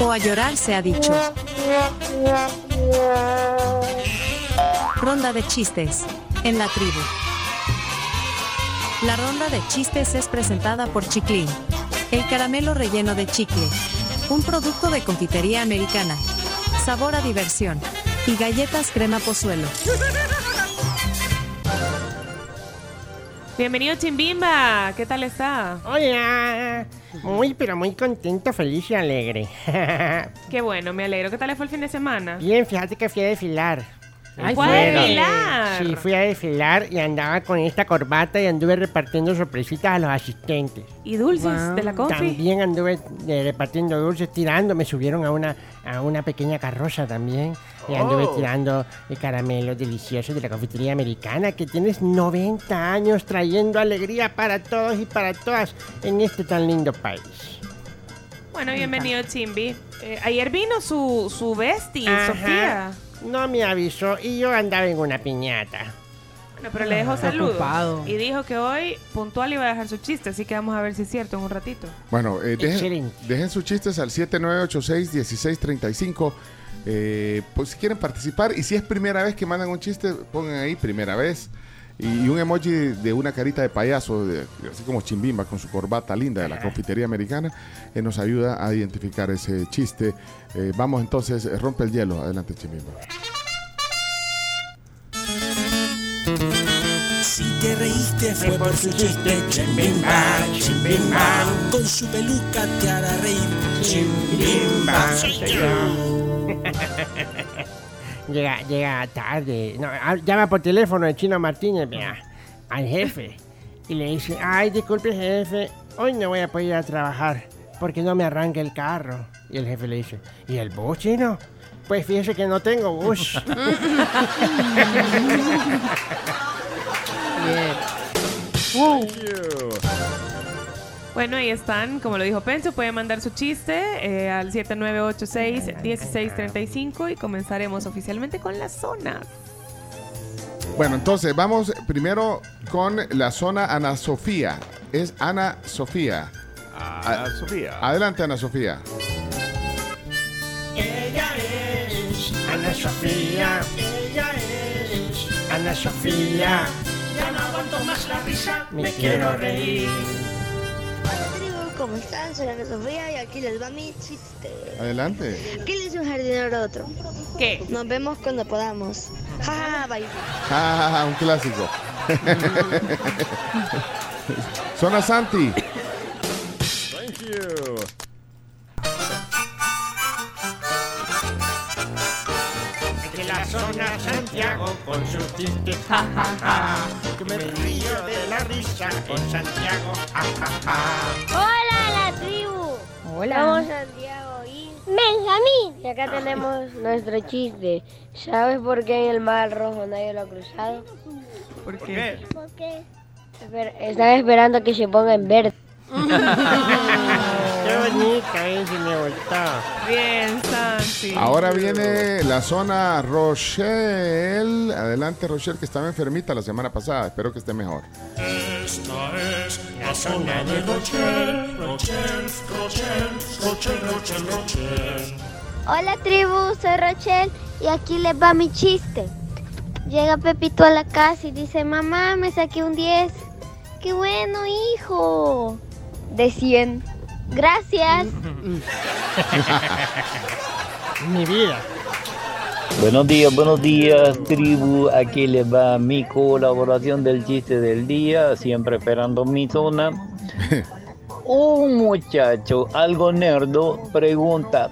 O a llorar se ha dicho. Ronda de chistes. En la tribu. La ronda de chistes es presentada por Chiclin. El caramelo relleno de chicle. Un producto de confitería americana. Sabor a diversión. Y galletas crema pozuelo. Bienvenido Chimbimba, ¿qué tal está? Hola, muy pero muy contento, feliz y alegre. Qué bueno, me alegro. ¿Qué tal le fue el fin de semana? Bien, fíjate que fui a desfilar. Ay, fue a desfilar. Sí, fui a desfilar y andaba con esta corbata y anduve repartiendo sorpresitas a los asistentes. ¿Y dulces de la confi? También anduve eh, repartiendo dulces, tirando, me subieron a una, a una pequeña carroza también. Y anduve Oh. tirando eh, caramelos deliciosos de la confitería americana que tienes 90 años trayendo alegría para todos y para todas en este tan lindo país. Bueno, bienvenido Chimbi. Eh, ayer vino su, su bestie, Ajá. Sofía. No me avisó y yo andaba en una piñata. Bueno, pero le dejó saludos. ocupado. Y dijo que hoy puntual iba a dejar su chiste, así que vamos a ver si es cierto en un ratito. Bueno, eh, dejen, sus chistes al 7986-1635. Eh, pues si quieren participar y si es primera vez que mandan un chiste, pongan ahí primera vez. Y un emoji de una carita de payaso, de- así como Chimbimba con su corbata linda de la confitería americana, que nos ayuda a identificar ese chiste. Eh, vamos entonces, eh, rompe el hielo. Adelante, Chimbimba. Si te reíste fue por su chiste, chimbimba, chimbimba. Con su peluca te hará reír, chimbimba. soy yo. Llega, llega tarde. No, ah, llama por teléfono el chino Martínez, vea, al jefe. Y le dice, ay, disculpe jefe, hoy no voy a poder ir a trabajar porque no me arranca el carro. Y el jefe le dice, ¿y el bus chino? Pues fíjese que no tengo bus. Bueno, ahí están, como lo dijo Pencho, pueden mandar su chiste eh, al 7986-1635 y comenzaremos oficialmente con la zona. Bueno, entonces vamos primero con la zona Ana Sofía. Es Ana Sofía. Ana Sofía. Adelante, Ana Sofía. Ella es Ana Sofía. Ella es Ana Sofía. Ya no aguanto más la risa, Me quiero reír. ¿Cómo están? Soy Ana Sofía y aquí les va mi chiste. Adelante. ¿Qué le dice un jardinero a otro? ¿Qué? Nos vemos cuando podamos. Ja, ja, ja, bye. Ah, un clásico. Zona Santi. Thank you. de la zona Santiago con sus chistes, ja, ja, ja. Que me río de la risa con Santiago, ja, ja, ja. Hola. Somos Santiago y Benjamín. Y acá tenemos nuestro chiste. ¿Sabes por qué en el mar rojo nadie lo ha cruzado? ¿Por qué? ¿Por qué? Están esperando que se ponga en verde. Bonita ese me. Bien, Santi. Ahora viene la zona Rochelle. Adelante, Rochelle, que estaba enfermita la semana pasada. Espero que esté mejor. Esta es la zona de Rochelle, Rochelle, Rochelle, Rochelle, Rochelle, Rochelle. Hola tribu, soy Rochelle y aquí les va mi chiste. Llega Pepito a la casa y dice, mamá, me saqué un 10. ¡Qué bueno, hijo! De 100. Gracias. Mi vida. Buenos días, buenos días, tribu. Aquí les va mi colaboración del chiste del día, siempre esperando mi zona. Un muchacho, algo nerdo, pregunta: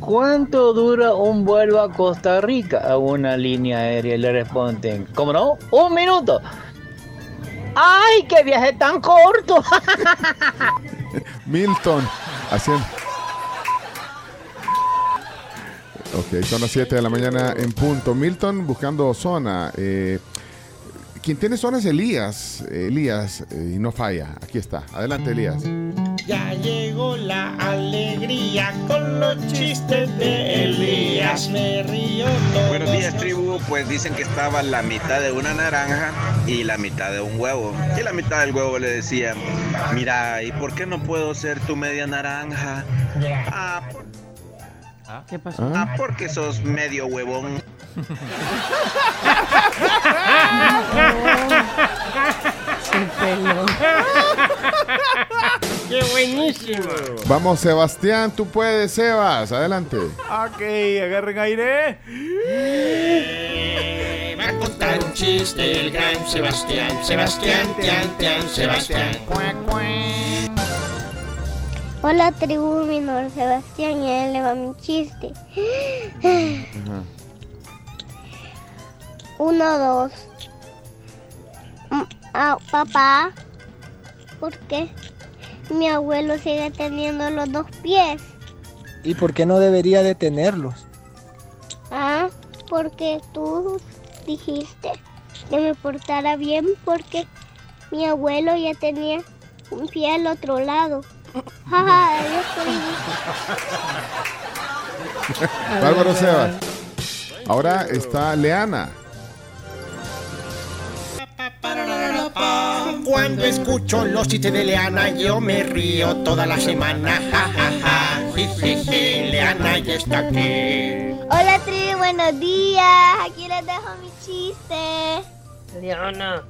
¿Cuánto dura un vuelo a Costa Rica a una línea aérea? Y le responden: ¿Cómo no? ¡Un minuto! ¡Ay, qué viaje tan corto! Milton, haciendo. Ok, son las 7 de la mañana en punto. Milton buscando zona. Eh, quien tiene zona es Elías. Elías, eh, y no falla. Aquí está. Adelante, Elías. Ya llegó la alegría con los chistes de Elías. Me río todo. Buenos días, tribu. Pues dicen que estaba la mitad de una naranja y la mitad de un huevo. Y la mitad del huevo le decía, mira, ¿y por qué no puedo ser tu media naranja? Ah, ¿Qué pasó? ah, porque sos medio huevón. ¡Qué buenísimo! Vamos, Sebastián, tú puedes, Sebas. Adelante. Ok, agarren aire. Va a contar un chiste el gran Sebastián. Sebastián, tian, tian, Sebastián. Hola tribu, mi nombre es Sebastián y él le va mi chiste. Uno, dos. Mm, ah, papá, ¿por qué mi abuelo sigue teniendo los dos pies? ¿Y por qué no debería de tenerlos? Ah, porque tú dijiste que me portara bien porque mi abuelo ya tenía un pie al otro lado. Bárbaro Sebas. Ahora está Leana. Cuando escucho los chistes de Leana, yo me río toda la semana. Ja, ja, ja. Sí, sí, sí, Leana ya está aquí. Hola, tribu, buenos días. Aquí les dejo mi chiste. Leona.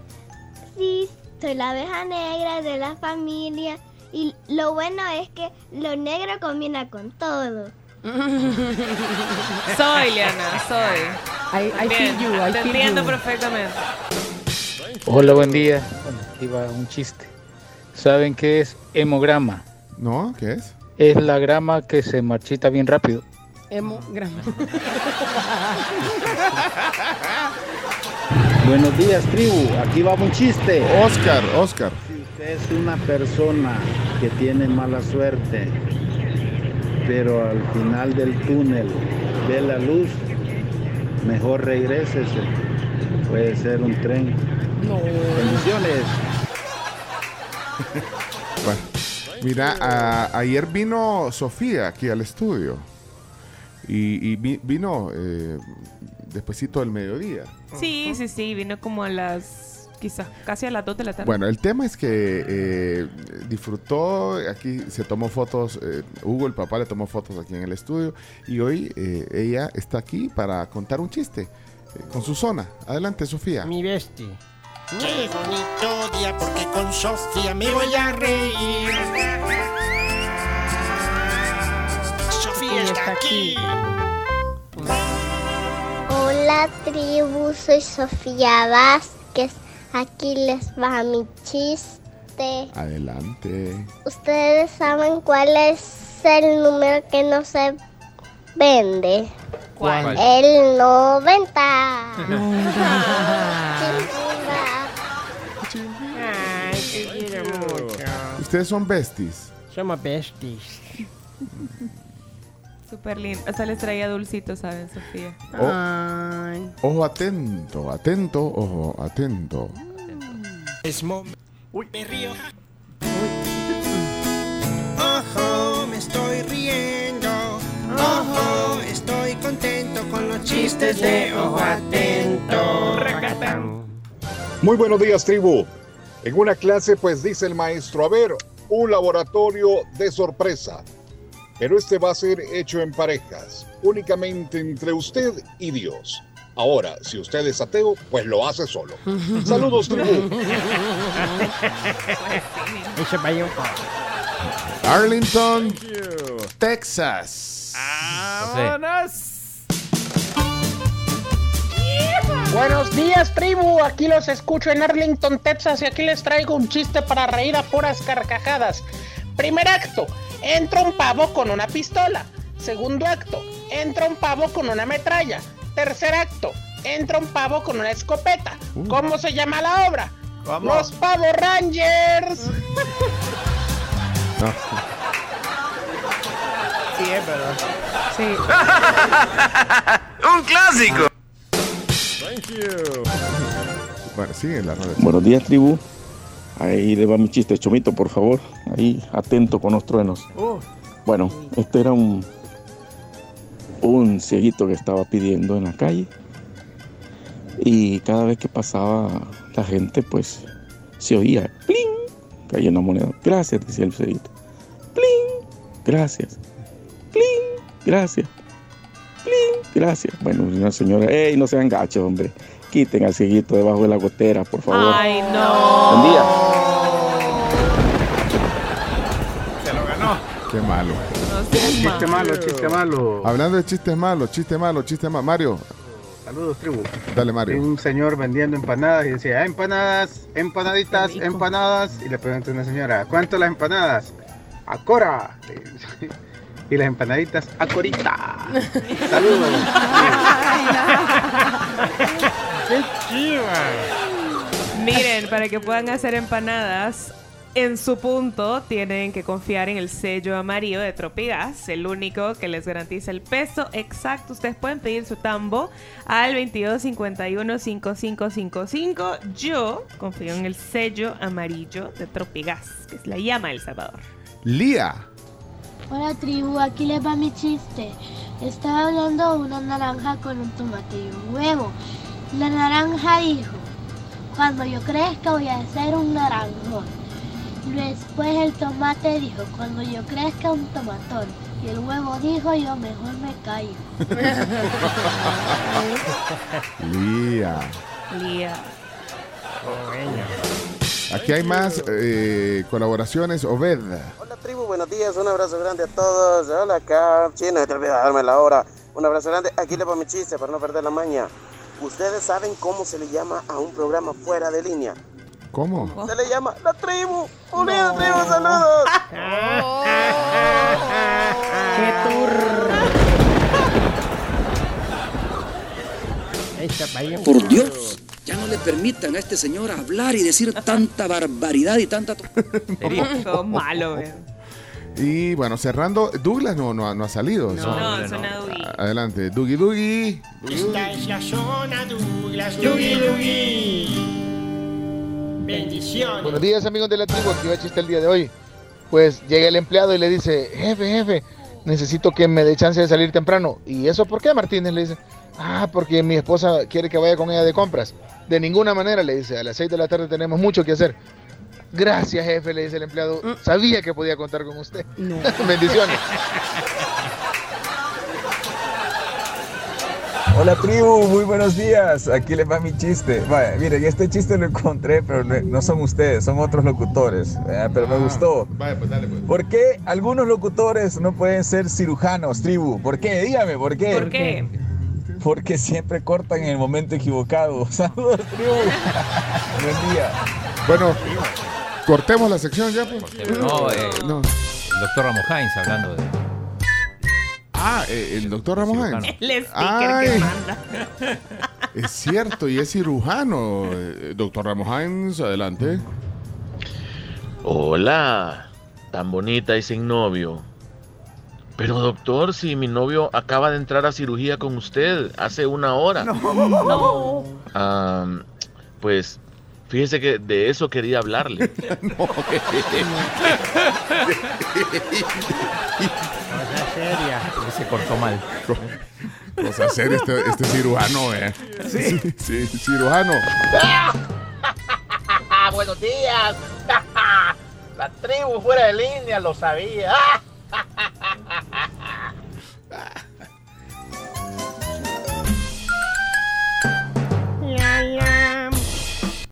Sí, soy la abeja negra de la familia. Y lo bueno es que lo negro combina con todo. Soy, Liana, soy. I, I Bien, feel you, I te entiendo you. perfectamente. Hola, buen día. Aquí va un chiste. ¿Saben qué es hemograma? ¿No? ¿Qué es? Es la grama que se marchita bien rápido. Hemograma. Buenos días, tribu. Aquí va un chiste. Oscar, Oscar. Si usted es una persona que tiene mala suerte, pero al final del túnel ve la luz, mejor regrésese. Puede ser un tren. Bendiciones. Bueno, mira, a- ayer vino Sofía aquí al estudio. Y, y vi- vino eh, despuesito del mediodía. Sí, sí, sí, vino como a las, quizás casi a las 2 de la tarde. Bueno, el tema es que eh, disfrutó, aquí se tomó fotos, eh, Hugo, el papá, le tomó fotos aquí en el estudio y hoy eh, ella está aquí para contar un chiste eh, con su zona. Adelante, Sofía. Mi bestie. Qué bonito día porque con Sofía me voy a reír. Sofía está aquí. Hola, tribu. Soy Sofía Vázquez. Aquí les va mi chiste. Adelante. ¿Ustedes saben cuál es el número que no se vende? ¿Cuál? El 90. Ustedes son besties. Somos besties. Súper lindo. Hasta les traía dulcitos, ¿saben, Sofía? Oh. Ojo atento, atento, ojo atento. Es mom- Me río. Ojo, me estoy riendo. Ojo, estoy contento con los chistes de ojo atento. Muy buenos días, tribu. En una clase, pues dice el maestro, a ver, un laboratorio de sorpresa. Pero este va a ser hecho en parejas, únicamente entre usted y Dios. Ahora, si usted es ateo, pues lo hace solo. Saludos, tribu. Arlington, Texas. Buenos días, tribu. Aquí los escucho en Arlington, Texas, y aquí les traigo un chiste para reír a puras carcajadas. Primer acto: entra un pavo con una pistola. Segundo acto: entra un pavo con una metralla. Tercer acto: entra un pavo con una escopeta. ¿Cómo se llama la obra? ¿Cómo? Los Pavo Rangers. No. Sí, es verdad. Sí. ¡Un clásico! Bueno, sigue la. Buenos días, tribu. Ahí le va mi chiste, Chomito, por favor. Ahí, atento con los truenos. Bueno, este era un, un cieguito que estaba pidiendo en la calle. Y cada vez que pasaba la gente, pues se oía, ¡pling! Caía una moneda. Gracias, decía el cieguito. ¡Pling! Gracias. ¡Pling! Gracias. ¡Pling! Gracias. Bueno, una señora, ¡ey! No sean gachos, hombre. Quiten al cieguito debajo de la gotera, por favor. Ay, no. Buen día. Se lo ganó. Qué malo. Chiste malo, chiste malo. Hablando de chistes malos, chiste malo, chiste malo. Mario, Saludos, tribu. dale Mario. un señor vendiendo empanadas y decía, "Ah, empanadas, empanaditas, empanadas. Y le pregunta una señora, ¿cuánto las empanadas? A Cora. Y las empanaditas, a Corita. Saludos. ¡Qué chiva! Miren, para que puedan hacer empanadas, en su punto tienen que confiar en el sello amarillo de Tropigas, el único que les garantiza el peso exacto. Ustedes pueden pedir su tambo al 2251-5555. Yo confío en el sello amarillo de Tropigas, que es la llama del Salvador. Lía. Hola tribu, aquí les va mi chiste. Estaba hablando una naranja con un tomate y un huevo. La naranja dijo, cuando yo crezca voy a ser un naranjón. Después el tomate dijo, cuando yo crezca un tomatón. Y el huevo dijo, yo mejor me callo. Lía. Lía. Aquí hay más eh, colaboraciones. Obed. Buenos días, un abrazo grande a todos. Hola acá, chino, te olvidas darme la hora. Un abrazo grande, aquí le va mi chiste para no perder la maña. ¿Ustedes saben cómo se le llama a un programa fuera de línea? ¿Cómo? Se le llama La Tribu. Un día, tribu, saludos. ¡Qué Por Dios, ya no le permitan a este señor hablar y decir tanta barbaridad y tanta... Todo malo, eh. Y bueno, cerrando, Douglas no, no, ha- no ha salido. No, no, suena Dougie. Adelante, Dougie Dougie. Esta es la zona Douglas. Dugi, Dugi. Bendiciones. Buenos días amigos de la tribu, aquí va el chiste el día de hoy. Pues llega el empleado y le dice, jefe, jefe, necesito que me dé chance de salir temprano. ¿Y eso por qué, Martínez? Le dice, ah, porque mi esposa quiere que vaya con ella de compras. De ninguna manera, le dice, a las 6 de la tarde tenemos mucho que hacer. Gracias, jefe, le dice el empleado. Sabía que podía contar con usted. Bendiciones. Hola tribu, muy buenos días. Aquí les va mi chiste. Vaya, miren, este chiste lo encontré, pero no, son ustedes, son otros locutores. Pero me gustó. Vaya, pues dale, pues. ¿Por qué algunos locutores no pueden ser cirujanos, tribu? ¿Por qué? Dígame, ¿por qué? ¿Por qué? Porque siempre cortan en el momento equivocado. Saludos, tribu. Buen día. Bueno, cortemos la sección ya. Pues. No, eh, No. el doctor Ramos Hines hablando de. Ah, eh, el doctor Ramos Hines. El sticker Ay. que manda. Es cierto, y es cirujano. Eh, Doctor Ramos Hines, adelante. Hola, tan bonita y sin novio. Pero doctor, si mi novio acaba de entrar a cirugía con usted hace una hora. No. Am, pues fíjese que de eso quería hablarle. Cosa seria. Se cortó mal. Cosa seria este, este cirujano, eh. Sí. sí, cirujano. Buenos días. La tribu fuera de línea, lo sabía.